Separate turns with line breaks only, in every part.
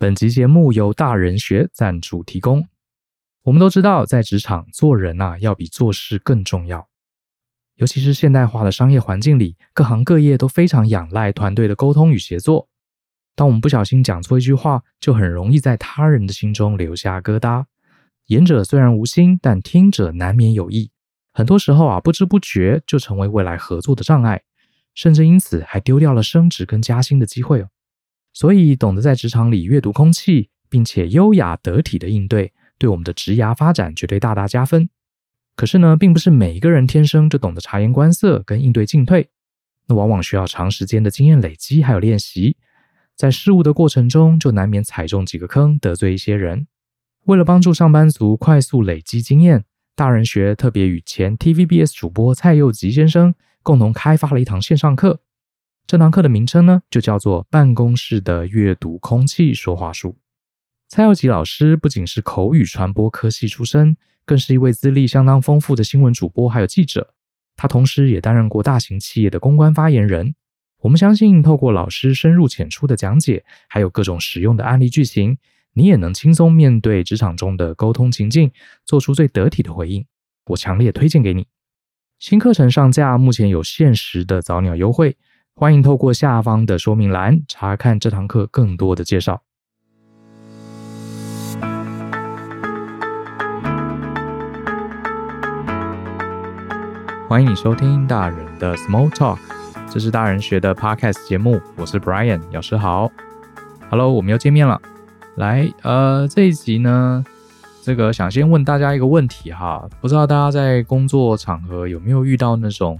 本集节目由大人学赞助提供。我们都知道，在职场做人呐、啊，要比做事更重要。尤其是现代化的商业环境里，各行各业都非常仰赖团队的沟通与协作。当我们不小心讲错一句话，就很容易在他人的心中留下疙瘩。言者虽然无心，但听者难免有意。很多时候啊，不知不觉就成为未来合作的障碍，甚至因此还丢掉了升职跟加薪的机会哦。所以，懂得在职场里阅读空气，并且优雅得体的应对，对我们的职涯发展绝对大大加分。可是呢，并不是每一个人天生就懂得察言观色跟应对进退，那往往需要长时间的经验累积还有练习，在事物的过程中，就难免踩中几个坑，得罪一些人。为了帮助上班族快速累积经验，大人学特别与前 TVBS 主播蔡佑吉先生共同开发了一堂线上课。这堂课的名称呢，就叫做《办公室的阅读空气说话术》。蔡耀吉老师不仅是口语传播科系出身，更是一位资历相当丰富的新闻主播，还有记者。他同时也担任过大型企业的公关发言人。我们相信，透过老师深入浅出的讲解，还有各种实用的案例剧情，你也能轻松面对职场中的沟通情境，做出最得体的回应。我强烈推荐给你。新课程上架，目前有限时的早鸟优惠。欢迎透过下方的说明栏查看这堂课更多的介绍。欢迎你收听大人的 Small Talk，这是大人学的 Podcast 节目，我是 Brian，老师好，Hello，我们又见面了。来，呃，这一集呢，这个想先问大家一个问题哈，不知道大家在工作场合有没有遇到那种。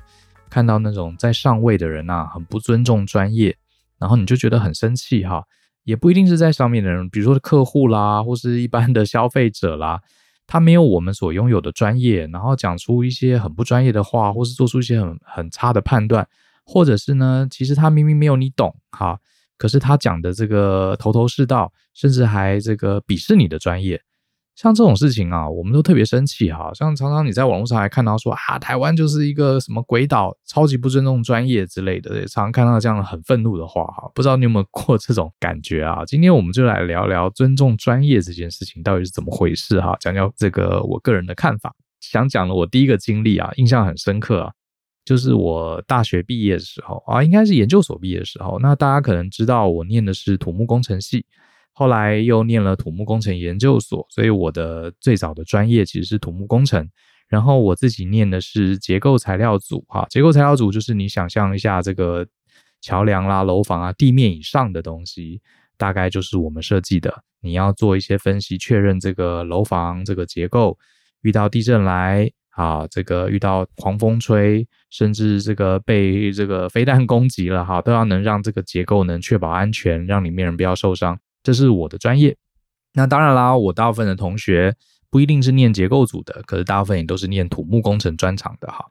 看到那种在上位的人、啊，很不尊重专业，然后你就觉得很生气哈。也不一定是在上面的人，比如说客户啦，或是一般的消费者啦，他没有我们所拥有的专业，然后讲出一些很不专业的话，或是做出一些很很差的判断，或者是呢，其实他明明没有你懂哈，可是他讲的这个头头是道，甚至还这个鄙视你的专业。像这种事情啊，我们都特别生气哈。像常常你在网络上还看到说啊，台湾就是一个什么鬼岛，超级不尊重专业之类的，也常常看到这样很愤怒的话哈。不知道你有没有过这种感觉啊？今天我们就来聊聊尊重专业这件事情到底是怎么回事哈，讲讲这个我个人的看法。想讲的我第一个经历啊，印象很深刻啊，就是我大学毕业的时候啊，应该是研究所毕业的时候。那大家可能知道我念的是土木工程系。后来又念了土木工程研究所，所以我的最早的专业其实是土木工程。然后我自己念的是结构材料组，哈，结构材料组就是你想象一下这个桥梁啦、楼房啊、地面以上的东西，大概就是我们设计的。你要做一些分析，确认这个楼房这个结构遇到地震来啊，这个遇到狂风吹，甚至这个被这个飞弹攻击了哈，都要能让这个结构能确保安全，让里面人不要受伤。这是我的专业，那当然啦，我大部分的同学不一定是念结构组的，可是大部分也都是念土木工程专长的哈。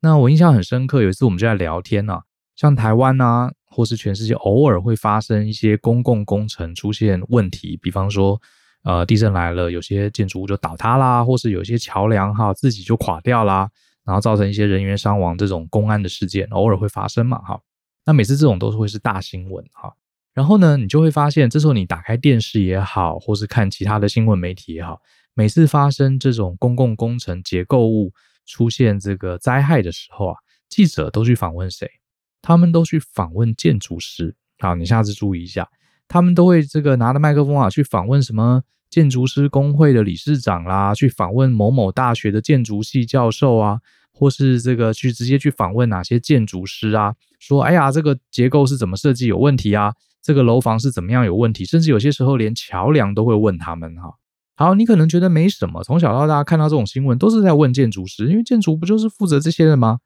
那我印象很深刻，有一次我们就在聊天呢、啊，像台湾啊，或是全世界偶尔会发生一些公共工程出现问题，比方说呃地震来了，有些建筑物就倒塌啦，或是有些桥梁哈自己就垮掉啦，然后造成一些人员伤亡这种公安的事件，偶尔会发生嘛哈。那每次这种都是会是大新闻哈。然后呢，你就会发现，这时候你打开电视也好，或是看其他的新闻媒体也好，每次发生这种公共工程结构物出现这个灾害的时候啊，记者都去访问谁？他们都去访问建筑师。好，你下次注意一下，他们都会这个拿着麦克风啊，去访问什么建筑师工会的理事长啦，去访问某某大学的建筑系教授啊，或是这个去直接去访问哪些建筑师啊，说，哎呀，这个结构是怎么设计有问题啊？这个楼房是怎么样有问题？甚至有些时候连桥梁都会问他们哈。好，你可能觉得没什么，从小到大看到这种新闻都是在问建筑师，因为建筑不就是负责这些的吗？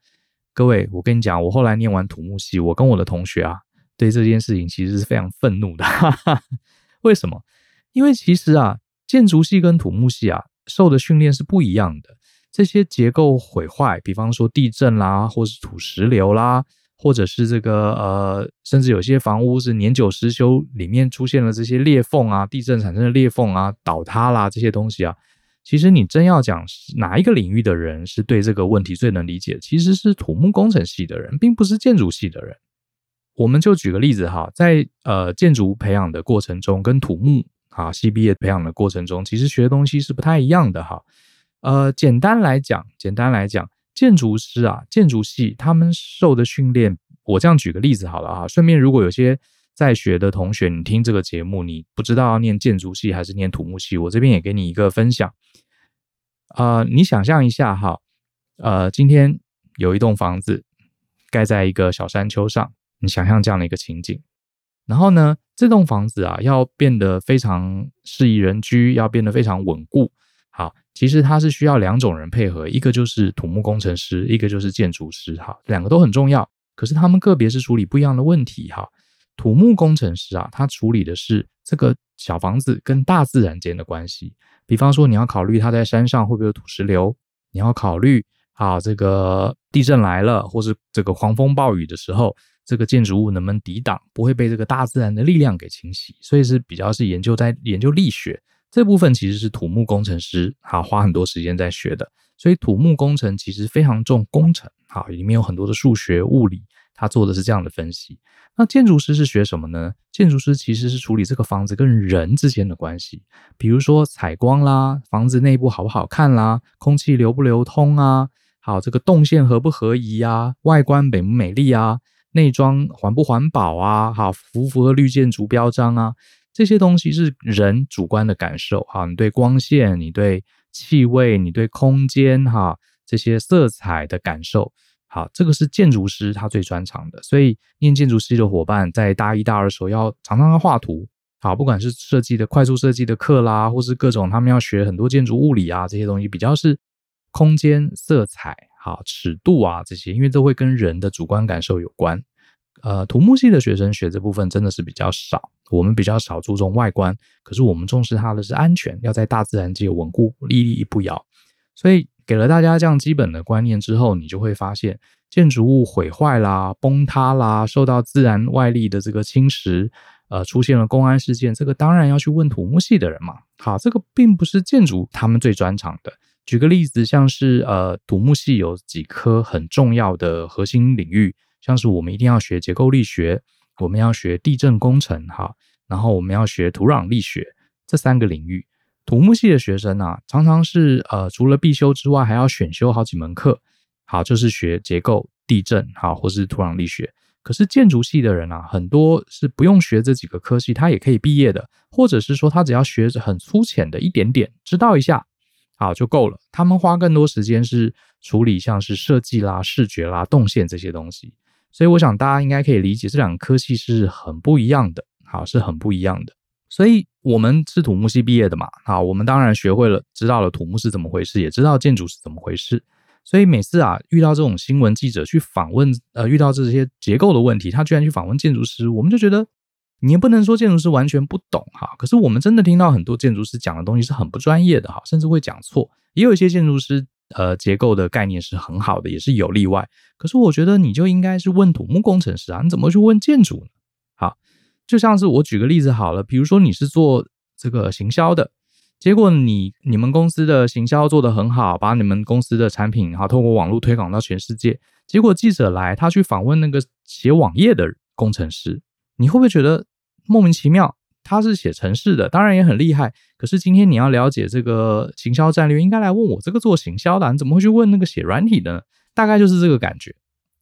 各位，我跟你讲，我后来念完土木系，我跟我的同学啊，对这件事情其实是非常愤怒的。哈哈，为什么？因为其实啊，建筑系跟土木系啊，受的训练是不一样的。这些结构毁坏，比方说地震啦，或是土石流啦。或者是这个呃，甚至有些房屋是年久失修，里面出现了这些裂缝啊，地震产生的裂缝啊，倒塌啦这些东西啊，其实你真要讲哪一个领域的人是对这个问题最能理解，其实是土木工程系的人，并不是建筑系的人。我们就举个例子哈，在呃建筑培养的过程中，跟土木啊系毕业培养的过程中，其实学的东西是不太一样的哈。呃，简单来讲，简单来讲，建筑师啊，建筑系他们受的训练，我这样举个例子好了哈。顺便，如果有些在学的同学，你听这个节目，你不知道要念建筑系还是念土木系，我这边也给你一个分享。呃，你想象一下哈，呃，今天有一栋房子盖在一个小山丘上。你想象这样的一个情景，然后呢，这栋房子啊，要变得非常适宜人居，要变得非常稳固。好，其实它是需要两种人配合，一个就是土木工程师，一个就是建筑师。哈，两个都很重要，可是他们个别是处理不一样的问题。哈，土木工程师啊，他处理的是这个小房子跟大自然间的关系。比方说，你要考虑它在山上会不会有土石流，你要考虑啊，这个地震来了，或是这个狂风暴雨的时候。这个建筑物能不能抵挡，不会被这个大自然的力量给侵袭，所以是比较是研究在研究力学这部分，其实是土木工程师啊花很多时间在学的。所以土木工程其实非常重工程，啊，里面有很多的数学、物理，他做的是这样的分析。那建筑师是学什么呢？建筑师其实是处理这个房子跟人之间的关系，比如说采光啦，房子内部好不好看啦，空气流不流通啊，好，这个动线合不合宜啊，外观美不美丽啊。内装环不环保啊？好，符不符合绿建筑标章啊？这些东西是人主观的感受。哈，你对光线，你对气味，你对空间，哈，这些色彩的感受。好，这个是建筑师他最专长的。所以，念建筑师的伙伴在大一、大二时候要常常要画图。好，不管是设计的快速设计的课啦，或是各种他们要学很多建筑物理啊，这些东西比较是空间色彩。好，尺度啊，这些，因为都会跟人的主观感受有关。呃，土木系的学生学这部分真的是比较少，我们比较少注重外观，可是我们重视它的是安全，要在大自然界稳固，屹立不摇。所以给了大家这样基本的观念之后，你就会发现，建筑物毁坏啦、崩塌啦，受到自然外力的这个侵蚀，呃，出现了公安事件，这个当然要去问土木系的人嘛。好，这个并不是建筑他们最专长的。举个例子，像是呃，土木系有几科很重要的核心领域，像是我们一定要学结构力学，我们要学地震工程，哈，然后我们要学土壤力学这三个领域。土木系的学生啊，常常是呃，除了必修之外，还要选修好几门课，好，就是学结构、地震，好，或是土壤力学。可是建筑系的人啊，很多是不用学这几个科系，他也可以毕业的，或者是说他只要学很粗浅的一点点，知道一下。好就够了。他们花更多时间是处理像是设计啦、视觉啦、动线这些东西，所以我想大家应该可以理解这两个科系是很不一样的。好，是很不一样的。所以我们是土木系毕业的嘛，好，我们当然学会了，知道了土木是怎么回事，也知道建筑是怎么回事。所以每次啊遇到这种新闻记者去访问，呃，遇到这些结构的问题，他居然去访问建筑师，我们就觉得。你也不能说建筑师完全不懂哈，可是我们真的听到很多建筑师讲的东西是很不专业的哈，甚至会讲错。也有一些建筑师，呃，结构的概念是很好的，也是有例外。可是我觉得你就应该是问土木工程师啊，你怎么去问建筑呢？好，就像是我举个例子好了，比如说你是做这个行销的，结果你你们公司的行销做得很好，把你们公司的产品哈通过网络推广到全世界，结果记者来他去访问那个写网页的工程师，你会不会觉得？莫名其妙，他是写城市的，当然也很厉害。可是今天你要了解这个行销战略，应该来问我这个做行销的，你怎么会去问那个写软体的呢？大概就是这个感觉。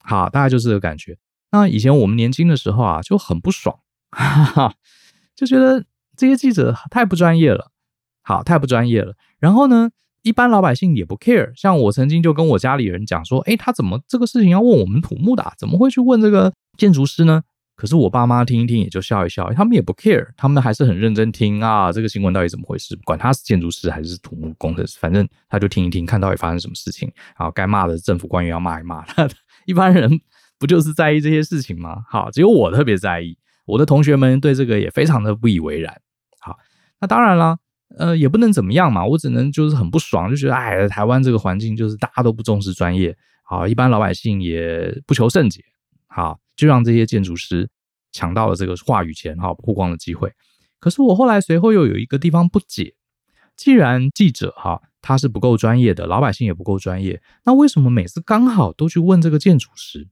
好，大概就是这个感觉。那以前我们年轻的时候啊，就很不爽，哈哈，就觉得这些记者太不专业了，好，太不专业了。然后呢，一般老百姓也不 care。像我曾经就跟我家里人讲说，诶，他怎么这个事情要问我们土木的啊，怎么会去问这个建筑师呢？可是我爸妈听一听也就笑一笑，他们也不 care，他们还是很认真听啊。这个新闻到底怎么回事？管他是建筑师还是土木工程师，反正他就听一听，看到底发生什么事情。然后，该骂的政府官员要骂一骂。一般人不就是在意这些事情吗？好，只有我特别在意。我的同学们对这个也非常的不以为然。好，那当然了，呃，也不能怎么样嘛。我只能就是很不爽，就觉得哎，台湾这个环境就是大家都不重视专业，好，一般老百姓也不求甚解。好。就让这些建筑师抢到了这个话语权哈，曝光的机会。可是我后来随后又有一个地方不解：既然记者哈他是不够专业的，老百姓也不够专业，那为什么每次刚好都去问这个建筑师？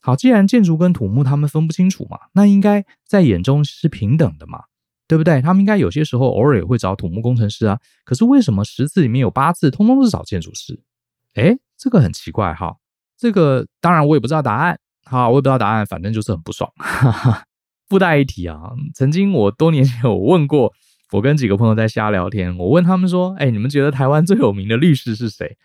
好，既然建筑跟土木他们分不清楚嘛，那应该在眼中是平等的嘛，对不对？他们应该有些时候偶尔也会找土木工程师啊。可是为什么十次里面有八次通通都是找建筑师？诶，这个很奇怪哈。这个当然我也不知道答案，好，我也不知道答案，反正就是很不爽。哈哈。附带一提啊，曾经我多年前我问过，我跟几个朋友在瞎聊天，我问他们说：“哎，你们觉得台湾最有名的律师是谁？”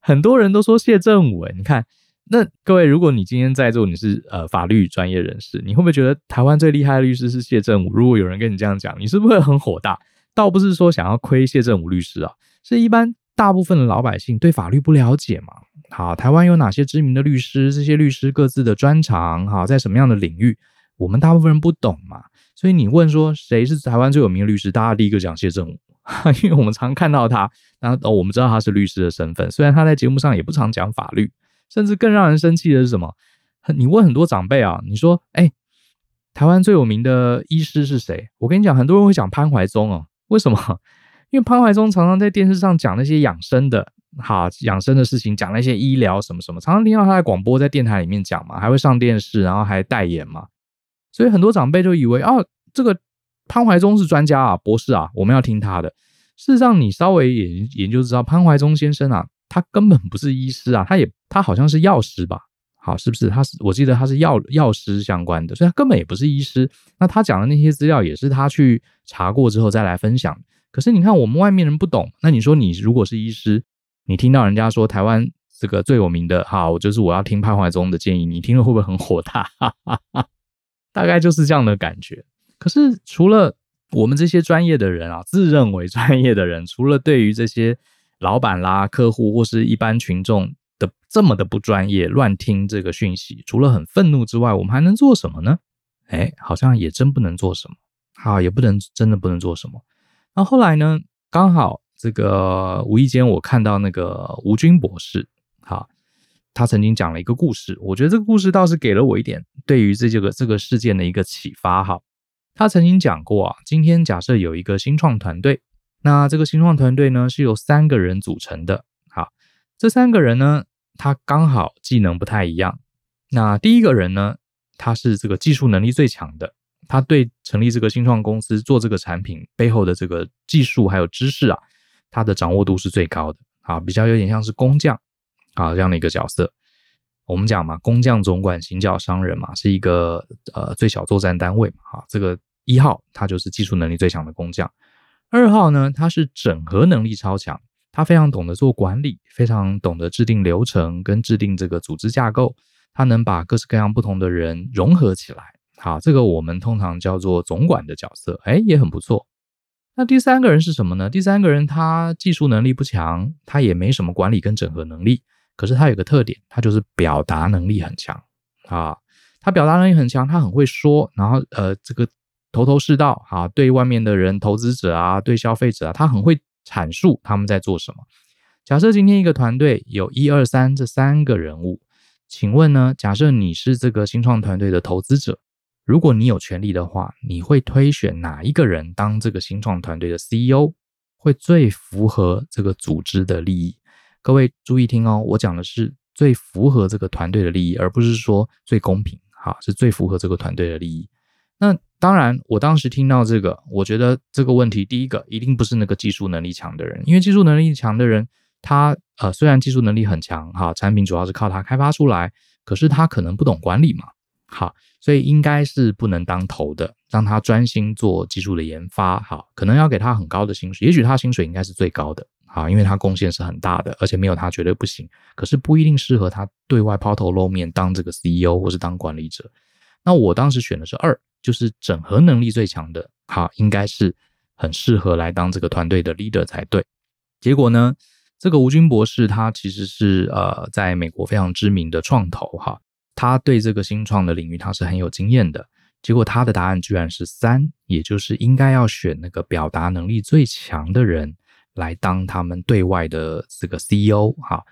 很多人都说谢震武。哎，你看，那各位，如果你今天在座你是呃法律专业人士，你会不会觉得台湾最厉害的律师是谢震武？如果有人跟你这样讲，你是不是会很火大？倒不是说想要亏谢震武律师啊，是一般大部分的老百姓对法律不了解嘛。好，台湾有哪些知名的律师？这些律师各自的专长，好，在什么样的领域？我们大部分人不懂嘛，所以你问说谁是台湾最有名的律师，大家第一个讲谢震武，因为我们常看到他，然后哦，我们知道他是律师的身份，虽然他在节目上也不常讲法律，甚至更让人生气的是什么？你问很多长辈啊，你说，哎，台湾最有名的医师是谁？我跟你讲，很多人会讲潘怀宗哦，为什么？因为潘怀宗常常在电视上讲那些养生的，哈养生的事情，讲那些医疗什么什么，常常听到他在广播、在电台里面讲嘛，还会上电视，然后还代言嘛。所以很多长辈就以为啊，这个潘怀宗是专家啊，博士啊，我们要听他的。事实上，你稍微研研究知道，潘怀宗先生啊，他根本不是医师啊，他也他好像是药师吧？好，是不是？他是我记得他是药药师相关的，所以他根本也不是医师。那他讲的那些资料也是他去查过之后再来分享。可是你看我们外面人不懂，那你说你如果是医师，你听到人家说台湾这个最有名的，好，就是我要听潘怀宗的建议，你听了会不会很火大？哈哈哈。大概就是这样的感觉。可是除了我们这些专业的人啊，自认为专业的人，除了对于这些老板啦、客户或是一般群众的这么的不专业，乱听这个讯息，除了很愤怒之外，我们还能做什么呢？哎，好像也真不能做什么。好，也不能真的不能做什么。那后来呢？刚好这个无意间我看到那个吴军博士，好。他曾经讲了一个故事，我觉得这个故事倒是给了我一点对于这这个这个事件的一个启发哈。他曾经讲过啊，今天假设有一个新创团队，那这个新创团队呢是由三个人组成的。好，这三个人呢，他刚好技能不太一样。那第一个人呢，他是这个技术能力最强的，他对成立这个新创公司做这个产品背后的这个技术还有知识啊，他的掌握度是最高的啊，比较有点像是工匠。啊，这样的一个角色，我们讲嘛，工匠总管行脚商人嘛，是一个呃最小作战单位嘛。啊，这个一号他就是技术能力最强的工匠，二号呢，他是整合能力超强，他非常懂得做管理，非常懂得制定流程跟制定这个组织架构，他能把各式各样不同的人融合起来。好，这个我们通常叫做总管的角色，哎，也很不错。那第三个人是什么呢？第三个人他技术能力不强，他也没什么管理跟整合能力。可是他有个特点，他就是表达能力很强啊。他表达能力很强，他很会说，然后呃，这个头头是道啊，对外面的人、投资者啊，对消费者啊，他很会阐述他们在做什么。假设今天一个团队有一二三这三个人物，请问呢？假设你是这个新创团队的投资者，如果你有权利的话，你会推选哪一个人当这个新创团队的 CEO，会最符合这个组织的利益？各位注意听哦，我讲的是最符合这个团队的利益，而不是说最公平，哈，是最符合这个团队的利益。那当然，我当时听到这个，我觉得这个问题，第一个一定不是那个技术能力强的人，因为技术能力强的人，他呃虽然技术能力很强，哈，产品主要是靠他开发出来，可是他可能不懂管理嘛，好，所以应该是不能当头的，让他专心做技术的研发，好，可能要给他很高的薪水，也许他薪水应该是最高的。啊，因为他贡献是很大的，而且没有他绝对不行。可是不一定适合他对外抛头露面当这个 CEO 或是当管理者。那我当时选的是二，就是整合能力最强的，好，应该是很适合来当这个团队的 leader 才对。结果呢，这个吴军博士他其实是呃在美国非常知名的创投哈，他对这个新创的领域他是很有经验的。结果他的答案居然是三，也就是应该要选那个表达能力最强的人。来当他们对外的这个 CEO 哈，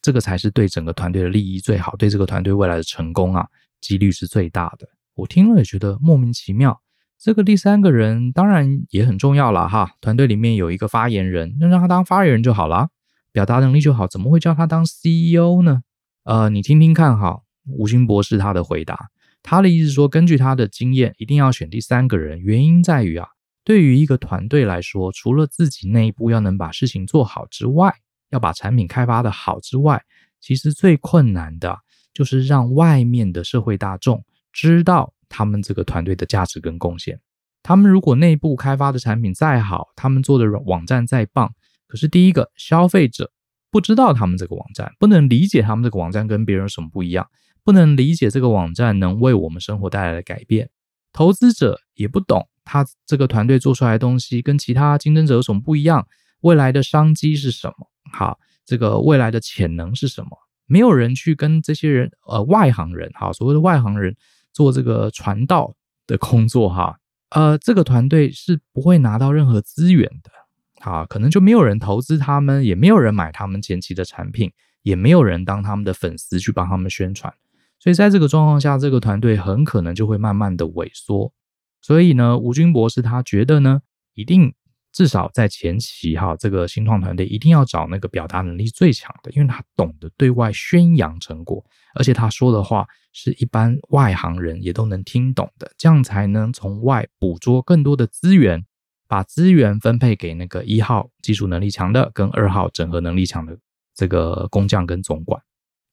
这个才是对整个团队的利益最好，对这个团队未来的成功啊，几率是最大的。我听了也觉得莫名其妙。这个第三个人当然也很重要了哈，团队里面有一个发言人，那让他当发言人就好了，表达能力就好，怎么会叫他当 CEO 呢？呃，你听听看哈，吴军博士他的回答，他的意思说，根据他的经验，一定要选第三个人，原因在于啊，对于一个团队来说，除了自己内部要能把事情做好之外，要把产品开发的好之外，其实最困难的就是让外面的社会大众知道他们这个团队的价值跟贡献。他们如果内部开发的产品再好，他们做的网站再棒，可是第一个消费者不知道他们这个网站，不能理解他们这个网站跟别人有什么不一样，不能理解这个网站能为我们生活带来的改变。投资者也不懂他这个团队做出来的东西跟其他竞争者有什么不一样，未来的商机是什么？好，这个未来的潜能是什么？没有人去跟这些人，呃，外行人，哈，所谓的外行人做这个传道的工作，哈。呃，这个团队是不会拿到任何资源的，啊，可能就没有人投资他们，也没有人买他们前期的产品，也没有人当他们的粉丝去帮他们宣传，所以在这个状况下，这个团队很可能就会慢慢的萎缩。所以呢，吴军博士他觉得呢，一定。至少在前期哈，这个新创团队一定要找那个表达能力最强的，因为他懂得对外宣扬成果，而且他说的话是一般外行人也都能听懂的，这样才能从外捕捉更多的资源，把资源分配给那个一号技术能力强的跟二号整合能力强的这个工匠跟总管，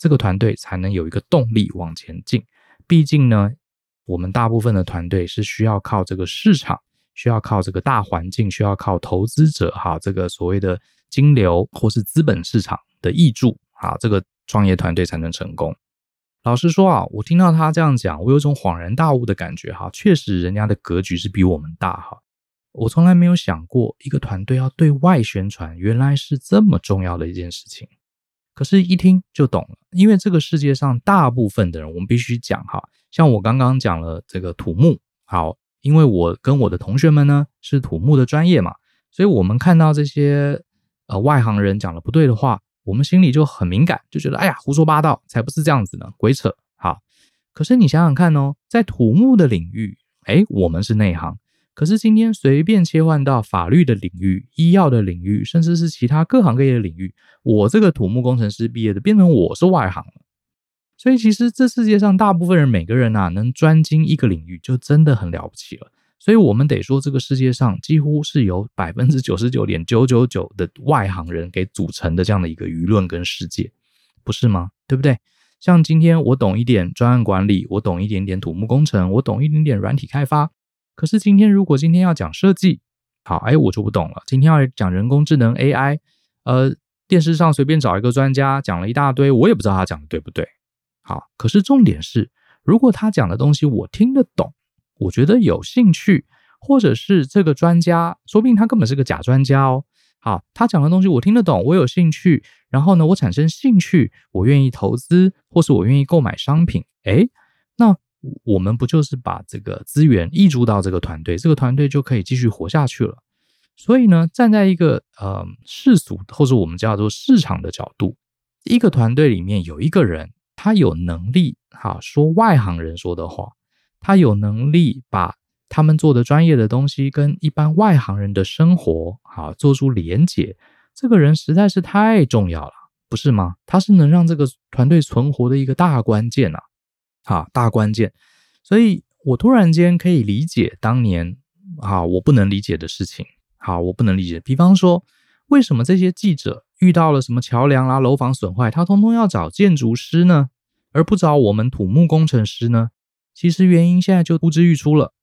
这个团队才能有一个动力往前进。毕竟呢，我们大部分的团队是需要靠这个市场。需要靠这个大环境，需要靠投资者哈，这个所谓的金流或是资本市场的挹注啊，这个创业团队才能成功。老实说啊，我听到他这样讲，我有种恍然大悟的感觉哈。确实，人家的格局是比我们大哈。我从来没有想过，一个团队要对外宣传，原来是这么重要的一件事情。可是，一听就懂了，因为这个世界上大部分的人，我们必须讲哈，像我刚刚讲了这个土木，好。因为我跟我的同学们呢是土木的专业嘛，所以我们看到这些呃外行人讲的不对的话，我们心里就很敏感，就觉得哎呀胡说八道，才不是这样子呢，鬼扯。好，可是你想想看哦，在土木的领域，哎，我们是内行，可是今天随便切换到法律的领域、医药的领域，甚至是其他各行各业的领域，我这个土木工程师毕业的，变成我是外行了。所以其实这世界上大部分人，每个人啊，能专精一个领域，就真的很了不起了。所以我们得说，这个世界上几乎是由百分之九十九点九九九的外行人给组成的这样的一个舆论跟世界，不是吗？对不对？像今天我懂一点专案管理，我懂一点点土木工程，我懂一点点软体开发。可是今天如果今天要讲设计，好，哎，我就不懂了。今天要讲人工智能 AI，呃，电视上随便找一个专家讲了一大堆，我也不知道他讲的对不对。好，可是重点是，如果他讲的东西我听得懂，我觉得有兴趣，或者是这个专家，说不定他根本是个假专家哦。好，他讲的东西我听得懂，我有兴趣，然后呢，我产生兴趣，我愿意投资，或是我愿意购买商品。诶，那我们不就是把这个资源溢注到这个团队，这个团队就可以继续活下去了。所以呢，站在一个呃世俗或者我们叫做市场的角度，一个团队里面有一个人。他有能力哈说外行人说的话，他有能力把他们做的专业的东西跟一般外行人的生活哈做出连结。这个人实在是太重要了，不是吗？他是能让这个团队存活的一个大关键呐，哈，大关键。所以我突然间可以理解当年啊我不能理解的事情，好，我不能理解。比方说，为什么这些记者遇到了什么桥梁啦、楼房损坏，他通通要找建筑师呢？而不找我们土木工程师呢？其实原因现在就呼之欲出了，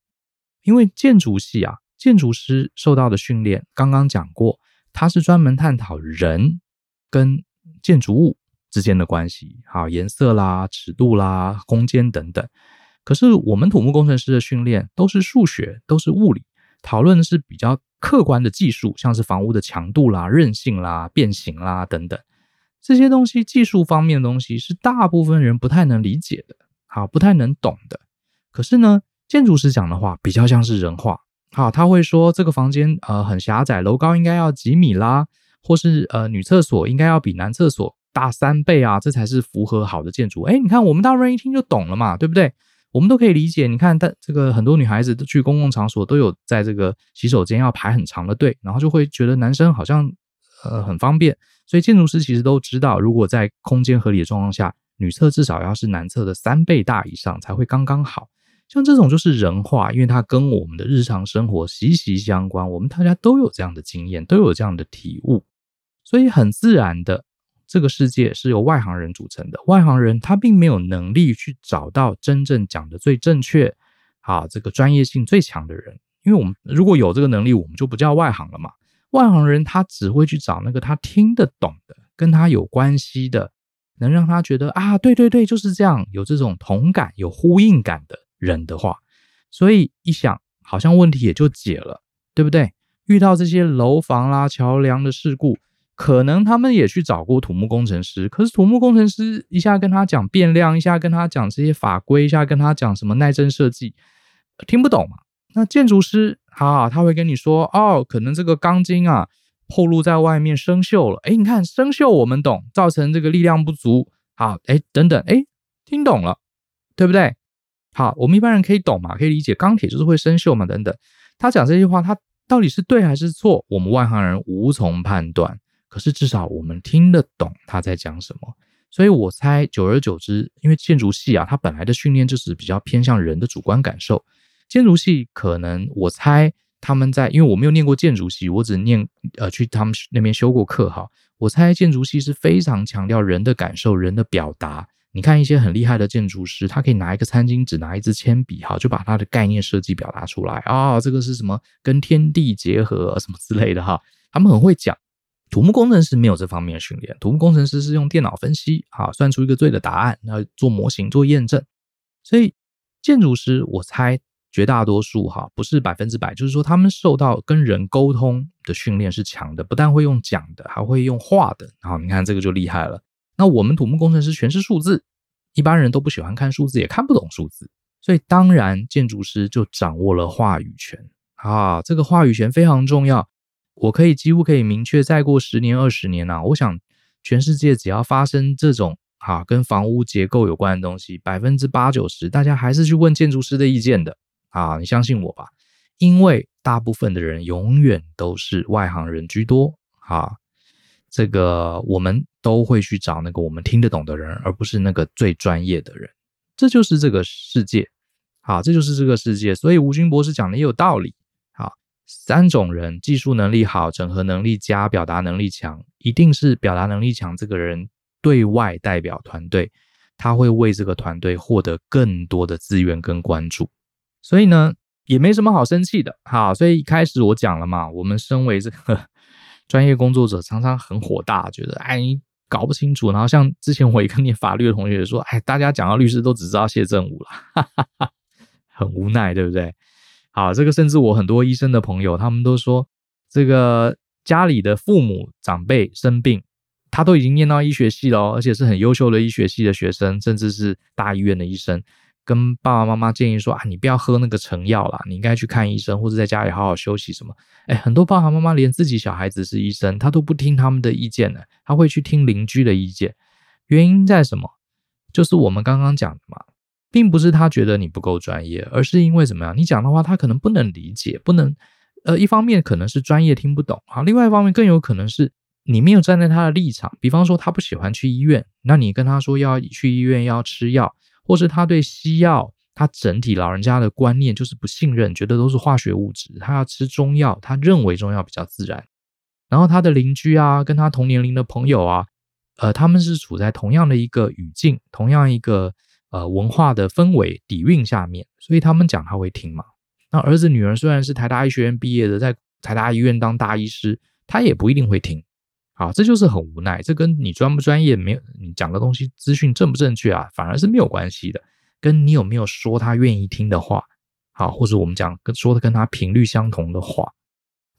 因为建筑系啊，建筑师受到的训练，刚刚讲过，他是专门探讨人跟建筑物之间的关系，好，颜色啦、尺度啦、空间等等。可是我们土木工程师的训练都是数学，都是物理，讨论的是比较客观的技术，像是房屋的强度啦、韧性啦、变形啦等等。这些东西，技术方面的东西是大部分人不太能理解的，好，不太能懂的。可是呢，建筑师讲的话比较像是人话，好，他会说这个房间呃很狭窄，楼高应该要几米啦，或是呃女厕所应该要比男厕所大三倍啊，这才是符合好的建筑。哎，你看我们大部分人一听就懂了嘛，对不对？我们都可以理解。你看，但这个很多女孩子都去公共场所都有在这个洗手间要排很长的队，然后就会觉得男生好像呃很方便。所以建筑师其实都知道，如果在空间合理的状况下，女厕至少要是男厕的三倍大以上才会刚刚好。像这种就是人话，因为它跟我们的日常生活息息相关，我们大家都有这样的经验，都有这样的体悟，所以很自然的，这个世界是由外行人组成的。外行人他并没有能力去找到真正讲的最正确，啊，这个专业性最强的人，因为我们如果有这个能力，我们就不叫外行了嘛。外行人他只会去找那个他听得懂的，跟他有关系的，能让他觉得啊，对对对，就是这样，有这种同感、有呼应感的。人的话，所以一想，好像问题也就解了，对不对？遇到这些楼房啦、桥梁的事故，可能他们也去找过土木工程师，可是土木工程师一下跟他讲变量，一下跟他讲这些法规，一下跟他讲什么耐震设计，听不懂嘛。那建筑师，啊，他会跟你说，哦，可能这个钢筋啊，暴露在外面生锈了。哎，你看生锈我们懂，造成这个力量不足，好，哎，等等，哎，听懂了，对不对？好，我们一般人可以懂嘛，可以理解，钢铁就是会生锈嘛，等等。他讲这句话，他到底是对还是错？我们外行人无从判断。可是至少我们听得懂他在讲什么。所以我猜，久而久之，因为建筑系啊，它本来的训练就是比较偏向人的主观感受。建筑系可能，我猜他们在，因为我没有念过建筑系，我只念呃去他们那边修过课哈。我猜建筑系是非常强调人的感受、人的表达。你看一些很厉害的建筑师，他可以拿一个餐巾纸，拿一支铅笔，哈，就把他的概念设计表达出来啊、这个是什么？跟天地结合什么之类的哈。他们很会讲。土木工程师没有这方面的训练，土木工程师是用电脑分析，啊，算出一个对的答案，然后做模型做验证。所以建筑师，我猜绝大多数哈，不是百分之百，就是说他们受到跟人沟通的训练是强的，不但会用讲的，还会用画的。好，你看这个就厉害了。那我们土木工程师全是数字，一般人都不喜欢看数字，也看不懂数字，所以当然建筑师就掌握了话语权啊，这个话语权非常重要。我可以几乎可以明确，再过十年二十年啊，我想全世界只要发生这种啊跟房屋结构有关的东西，百分之八九十大家还是去问建筑师的意见的啊，你相信我吧，因为大部分的人永远都是外行人居多啊。这个我们都会去找那个我们听得懂的人，而不是那个最专业的人。这就是这个世界，好，这就是这个世界。所以吴军博士讲的也有道理。三种人：技术能力好、整合能力佳、表达能力强。一定是表达能力强这个人对外代表团队，他会为这个团队获得更多的资源跟关注。所以呢，也没什么好生气的。好，所以一开始我讲了嘛，我们身为这个。专业工作者常常很火大，觉得哎，你搞不清楚。然后像之前我一个念法律的同学说，哎，大家讲到律师都只知道谢振武了，哈哈哈，很无奈，对不对？好，这个甚至我很多医生的朋友，他们都说，这个家里的父母长辈生病，他都已经念到医学系了，而且是很优秀的医学系的学生，甚至是大医院的医生。跟爸爸妈妈建议说啊，你不要喝那个成药啦，你应该去看医生，或者在家里好好休息什么。哎，很多爸爸妈妈连自己小孩子是医生，他都不听他们的意见呢，他会去听邻居的意见。原因在什么？就是我们刚刚讲的嘛，并不是他觉得你不够专业，而是因为怎么样？你讲的话他可能不能理解，不能。呃，一方面可能是专业听不懂啊，另外一方面更有可能是你没有站在他的立场。比方说他不喜欢去医院，那你跟他说要去医院要吃药。或是他对西药，他整体老人家的观念就是不信任，觉得都是化学物质。他要吃中药，他认为中药比较自然。然后他的邻居啊，跟他同年龄的朋友啊，呃，他们是处在同样的一个语境，同样一个呃文化的氛围底蕴下面，所以他们讲他会听嘛。那儿子女儿虽然是台大医学院毕业的，在台大医院当大医师，他也不一定会听。好，这就是很无奈，这跟你专不专业没有，你讲的东西资讯正不正确啊，反而是没有关系的，跟你有没有说他愿意听的话，好，或者我们讲跟说的跟他频率相同的话，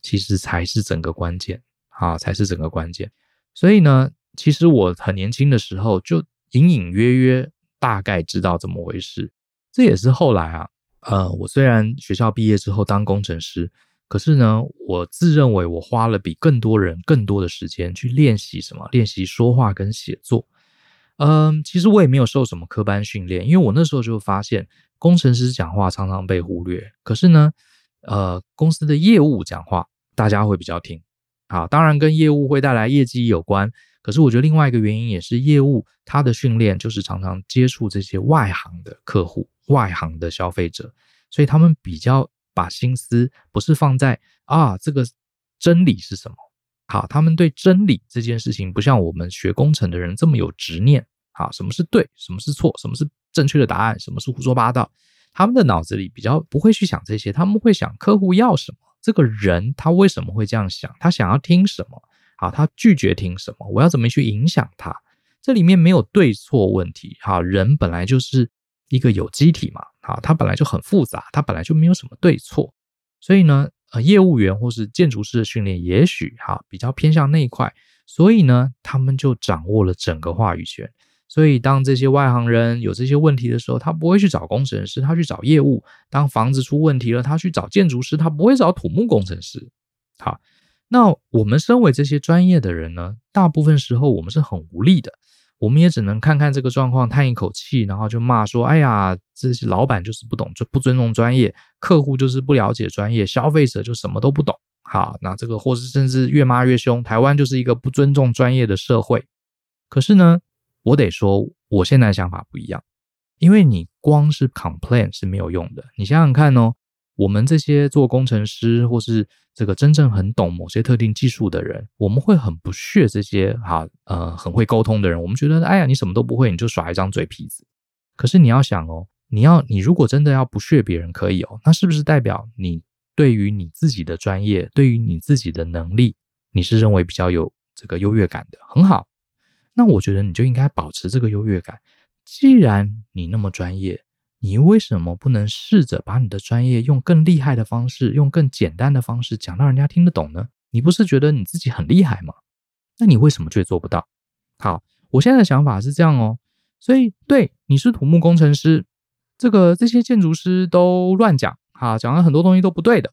其实才是整个关键，啊，才是整个关键。所以呢，其实我很年轻的时候就隐隐约约大概知道怎么回事，这也是后来啊，呃，我虽然学校毕业之后当工程师。可是呢，我自认为我花了比更多人更多的时间去练习什么？练习说话跟写作。嗯，其实我也没有受什么科班训练，因为我那时候就发现，工程师讲话常常被忽略。可是呢，呃，公司的业务讲话大家会比较听。好，当然跟业务会带来业绩有关。可是我觉得另外一个原因也是业务，他的训练就是常常接触这些外行的客户、外行的消费者，所以他们比较把心思不是放在啊这个真理是什么。好，他们对真理这件事情不像我们学工程的人这么有执念。好，什么是对，什么是错，什么是正确的答案，什么是胡说八道？他们的脑子里比较不会去想这些，他们会想客户要什么，这个人他为什么会这样想，他想要听什么？啊，他拒绝听什么？我要怎么去影响他？这里面没有对错问题。哈，人本来就是一个有机体嘛。啊，他本来就很复杂，他本来就没有什么对错。所以呢，呃，业务员或是建筑师的训练，也许哈比较偏向那一块。所以呢，他们就掌握了整个话语权。所以，当这些外行人有这些问题的时候，他不会去找工程师，他去找业务；当房子出问题了，他去找建筑师，他不会找土木工程师。好，那我们身为这些专业的人呢，大部分时候我们是很无力的，我们也只能看看这个状况，叹一口气，然后就骂说：“哎呀，这些老板就是不懂，就不尊重专业；客户就是不了解专业；消费者就什么都不懂。”好，那这个或是甚至越骂越凶，台湾就是一个不尊重专业的社会。可是呢，我得说，我现在想法不一样，因为你光是 complain 是没有用的。你想想看哦，我们这些做工程师或是这个真正很懂某些特定技术的人，我们会很不屑这些哈呃很会沟通的人。我们觉得，哎呀，你什么都不会，你就耍一张嘴皮子。可是你要想哦，你要你如果真的要不屑别人，可以哦，那是不是代表你对于你自己的专业，对于你自己的能力，你是认为比较有这个优越感的？很好。那我觉得你就应该保持这个优越感。既然你那么专业，你为什么不能试着把你的专业用更厉害的方式，用更简单的方式讲到人家听得懂呢？你不是觉得你自己很厉害吗？那你为什么却做不到？好，我现在的想法是这样哦。所以，对，你是土木工程师，这个这些建筑师都乱讲，哈，讲了很多东西都不对的。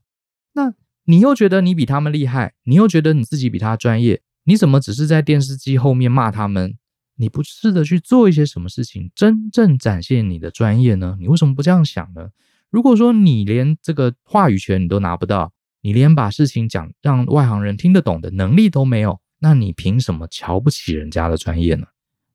那你又觉得你比他们厉害，你又觉得你自己比他专业。你怎么只是在电视机后面骂他们？你不试着去做一些什么事情，真正展现你的专业呢？你为什么不这样想呢？如果说你连这个话语权你都拿不到，你连把事情讲让外行人听得懂的能力都没有，那你凭什么瞧不起人家的专业呢？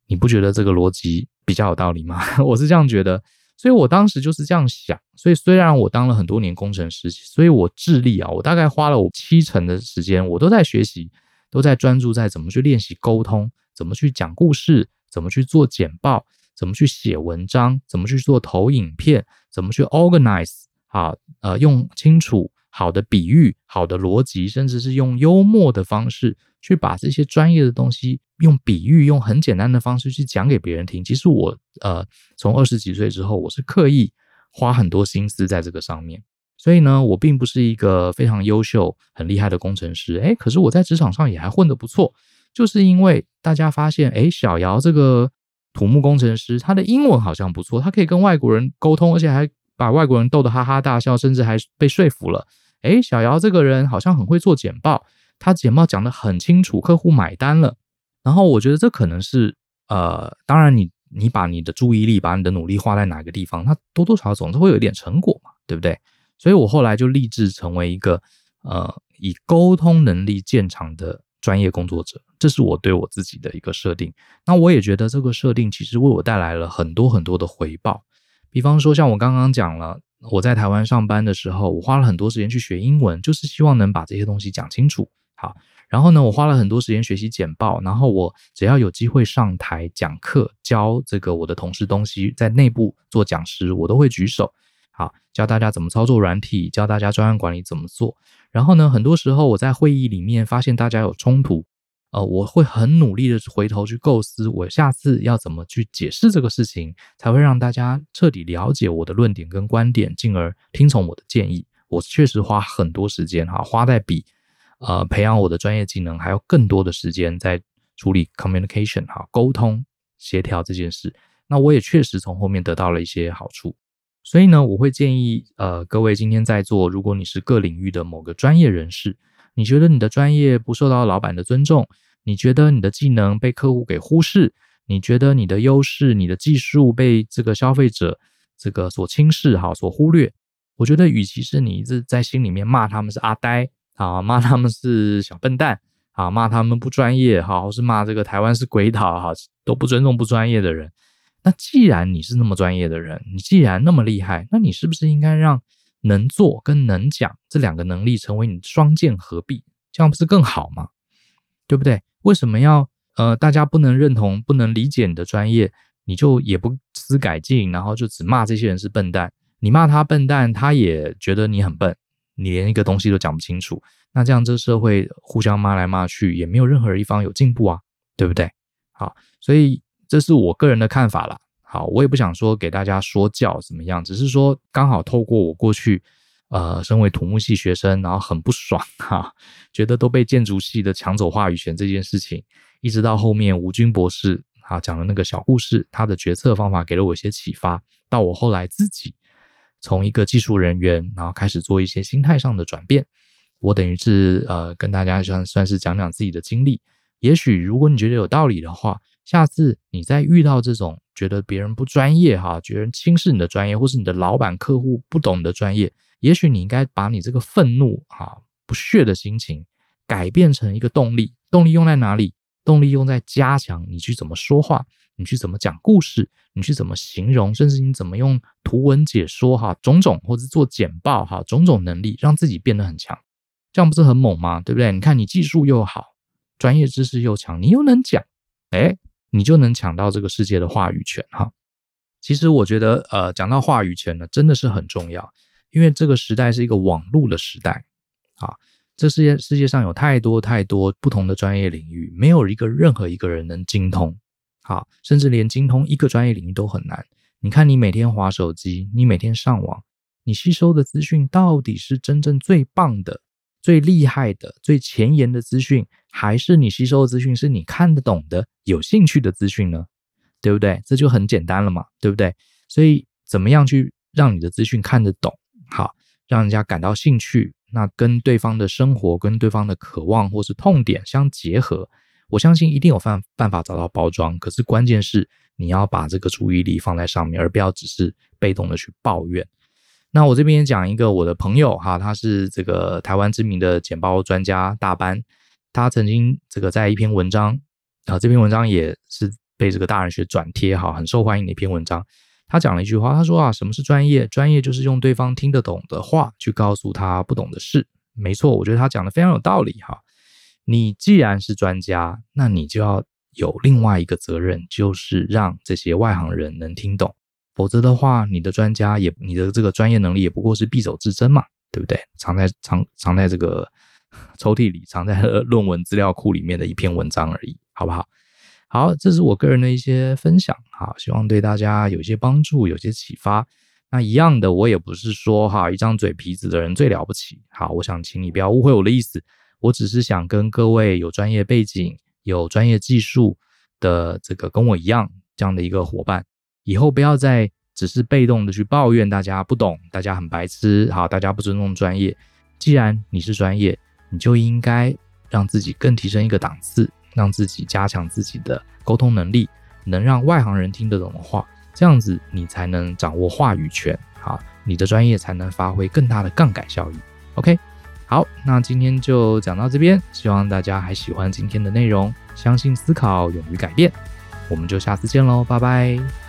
你不觉得这个逻辑比较有道理吗？我是这样觉得，所以我当时就是这样想。所以虽然我当了很多年工程师，所以我智力啊，我大概花了我七成的时间，我都在学习。都在专注在怎么去练习沟通，怎么去讲故事，怎么去做简报，怎么去写文章，怎么去做投影片，怎么去 organize 好，呃，用清楚好的比喻、好的逻辑，甚至是用幽默的方式去把这些专业的东西用比喻、用很简单的方式去讲给别人听。其实我呃，从二十几岁之后，我是刻意花很多心思在这个上面。所以呢，我并不是一个非常优秀、很厉害的工程师，诶，可是我在职场上也还混得不错，就是因为大家发现，诶，小姚这个土木工程师，他的英文好像不错，他可以跟外国人沟通，而且还把外国人逗得哈哈大笑，甚至还被说服了。诶，小姚这个人好像很会做简报，他简报讲得很清楚，客户买单了。然后我觉得这可能是，呃，当然你你把你的注意力、把你的努力花在哪个地方，他多多少少总是会有一点成果嘛，对不对？所以我后来就立志成为一个呃以沟通能力见长的专业工作者，这是我对我自己的一个设定。那我也觉得这个设定其实为我带来了很多很多的回报。比方说，像我刚刚讲了，我在台湾上班的时候，我花了很多时间去学英文，就是希望能把这些东西讲清楚。好，然后呢，我花了很多时间学习简报，然后我只要有机会上台讲课，教这个我的同事东西，在内部做讲师，我都会举手。好，教大家怎么操作软体，教大家专案管理怎么做。然后呢，很多时候我在会议里面发现大家有冲突，呃，我会很努力的回头去构思，我下次要怎么去解释这个事情，才会让大家彻底了解我的论点跟观点，进而听从我的建议。我确实花很多时间哈，花在比呃培养我的专业技能还有更多的时间在处理 communication 哈，沟通协调这件事。那我也确实从后面得到了一些好处。所以呢，我会建议，呃，各位今天在座，如果你是各领域的某个专业人士，你觉得你的专业不受到老板的尊重，你觉得你的技能被客户给忽视，你觉得你的优势、你的技术被这个消费者这个所轻视，哈，所忽略，我觉得与其是你一直在心里面骂他们是阿呆，啊，骂他们是小笨蛋，啊，骂他们不专业哈，或是骂这个台湾是鬼岛哈，都不尊重不专业的人。那既然你是那么专业的人，你既然那么厉害，那你是不是应该让能做跟能讲这两个能力成为你双剑合璧，这样不是更好吗？对不对？为什么要呃大家不能认同、不能理解你的专业，你就也不思改进，然后就只骂这些人是笨蛋？你骂他笨蛋，他也觉得你很笨，你连一个东西都讲不清楚。那这样这社会互相骂来骂去，也没有任何一方有进步啊，对不对？好，所以。这是我个人的看法啦。好，我也不想说给大家说教怎么样，只是说刚好透过我过去，呃，身为土木系学生，然后很不爽 哈，觉得都被建筑系的抢走话语权这件事情，一直到后面吴军博士啊讲的那个小故事，他的决策方法给了我一些启发，到我后来自己从一个技术人员，然后开始做一些心态上的转变，我等于是呃跟大家算算是讲讲自己的经历，也许如果你觉得有道理的话。下次你再遇到这种觉得别人不专业哈，觉得轻视你的专业，或是你的老板客户不懂你的专业，也许你应该把你这个愤怒哈、不屑的心情改变成一个动力。动力用在哪里？动力用在加强你去怎么说话，你去怎么讲故事，你去怎么形容，甚至你怎么用图文解说哈，种种或者做简报哈，种种能力让自己变得很强，这样不是很猛吗？对不对？你看你技术又好，专业知识又强，你又能讲，哎。你就能抢到这个世界的话语权哈。其实我觉得，呃，讲到话语权呢，真的是很重要，因为这个时代是一个网络的时代啊。这世界世界上有太多太多不同的专业领域，没有一个任何一个人能精通，好，甚至连精通一个专业领域都很难。你看，你每天划手机，你每天上网，你吸收的资讯到底是真正最棒的？最厉害的、最前沿的资讯，还是你吸收的资讯是你看得懂的、有兴趣的资讯呢？对不对？这就很简单了嘛，对不对？所以，怎么样去让你的资讯看得懂，好，让人家感到兴趣，那跟对方的生活、跟对方的渴望或是痛点相结合，我相信一定有办办法找到包装。可是关键是你要把这个注意力放在上面，而不要只是被动的去抱怨。那我这边讲一个我的朋友哈，他是这个台湾知名的简报专家大班，他曾经这个在一篇文章啊，这篇文章也是被这个大人学转贴哈，很受欢迎的一篇文章。他讲了一句话，他说啊，什么是专业？专业就是用对方听得懂的话去告诉他不懂的事。没错，我觉得他讲的非常有道理哈。你既然是专家，那你就要有另外一个责任，就是让这些外行人能听懂。否则的话，你的专家也，你的这个专业能力也不过是匕首之争嘛，对不对？藏在藏藏在这个 抽屉里，藏在论文资料库里面的一篇文章而已，好不好？好，这是我个人的一些分享，好，希望对大家有些帮助，有些启发。那一样的，我也不是说哈，一张嘴皮子的人最了不起。好，我想请你不要误会我的意思，我只是想跟各位有专业背景、有专业技术的这个跟我一样这样的一个伙伴。以后不要再只是被动的去抱怨大家不懂，大家很白痴，好，大家不尊重专业。既然你是专业，你就应该让自己更提升一个档次，让自己加强自己的沟通能力，能让外行人听得懂的话，这样子你才能掌握话语权，好，你的专业才能发挥更大的杠杆效益。OK，好，那今天就讲到这边，希望大家还喜欢今天的内容，相信思考，勇于改变。我们就下次见喽，拜拜。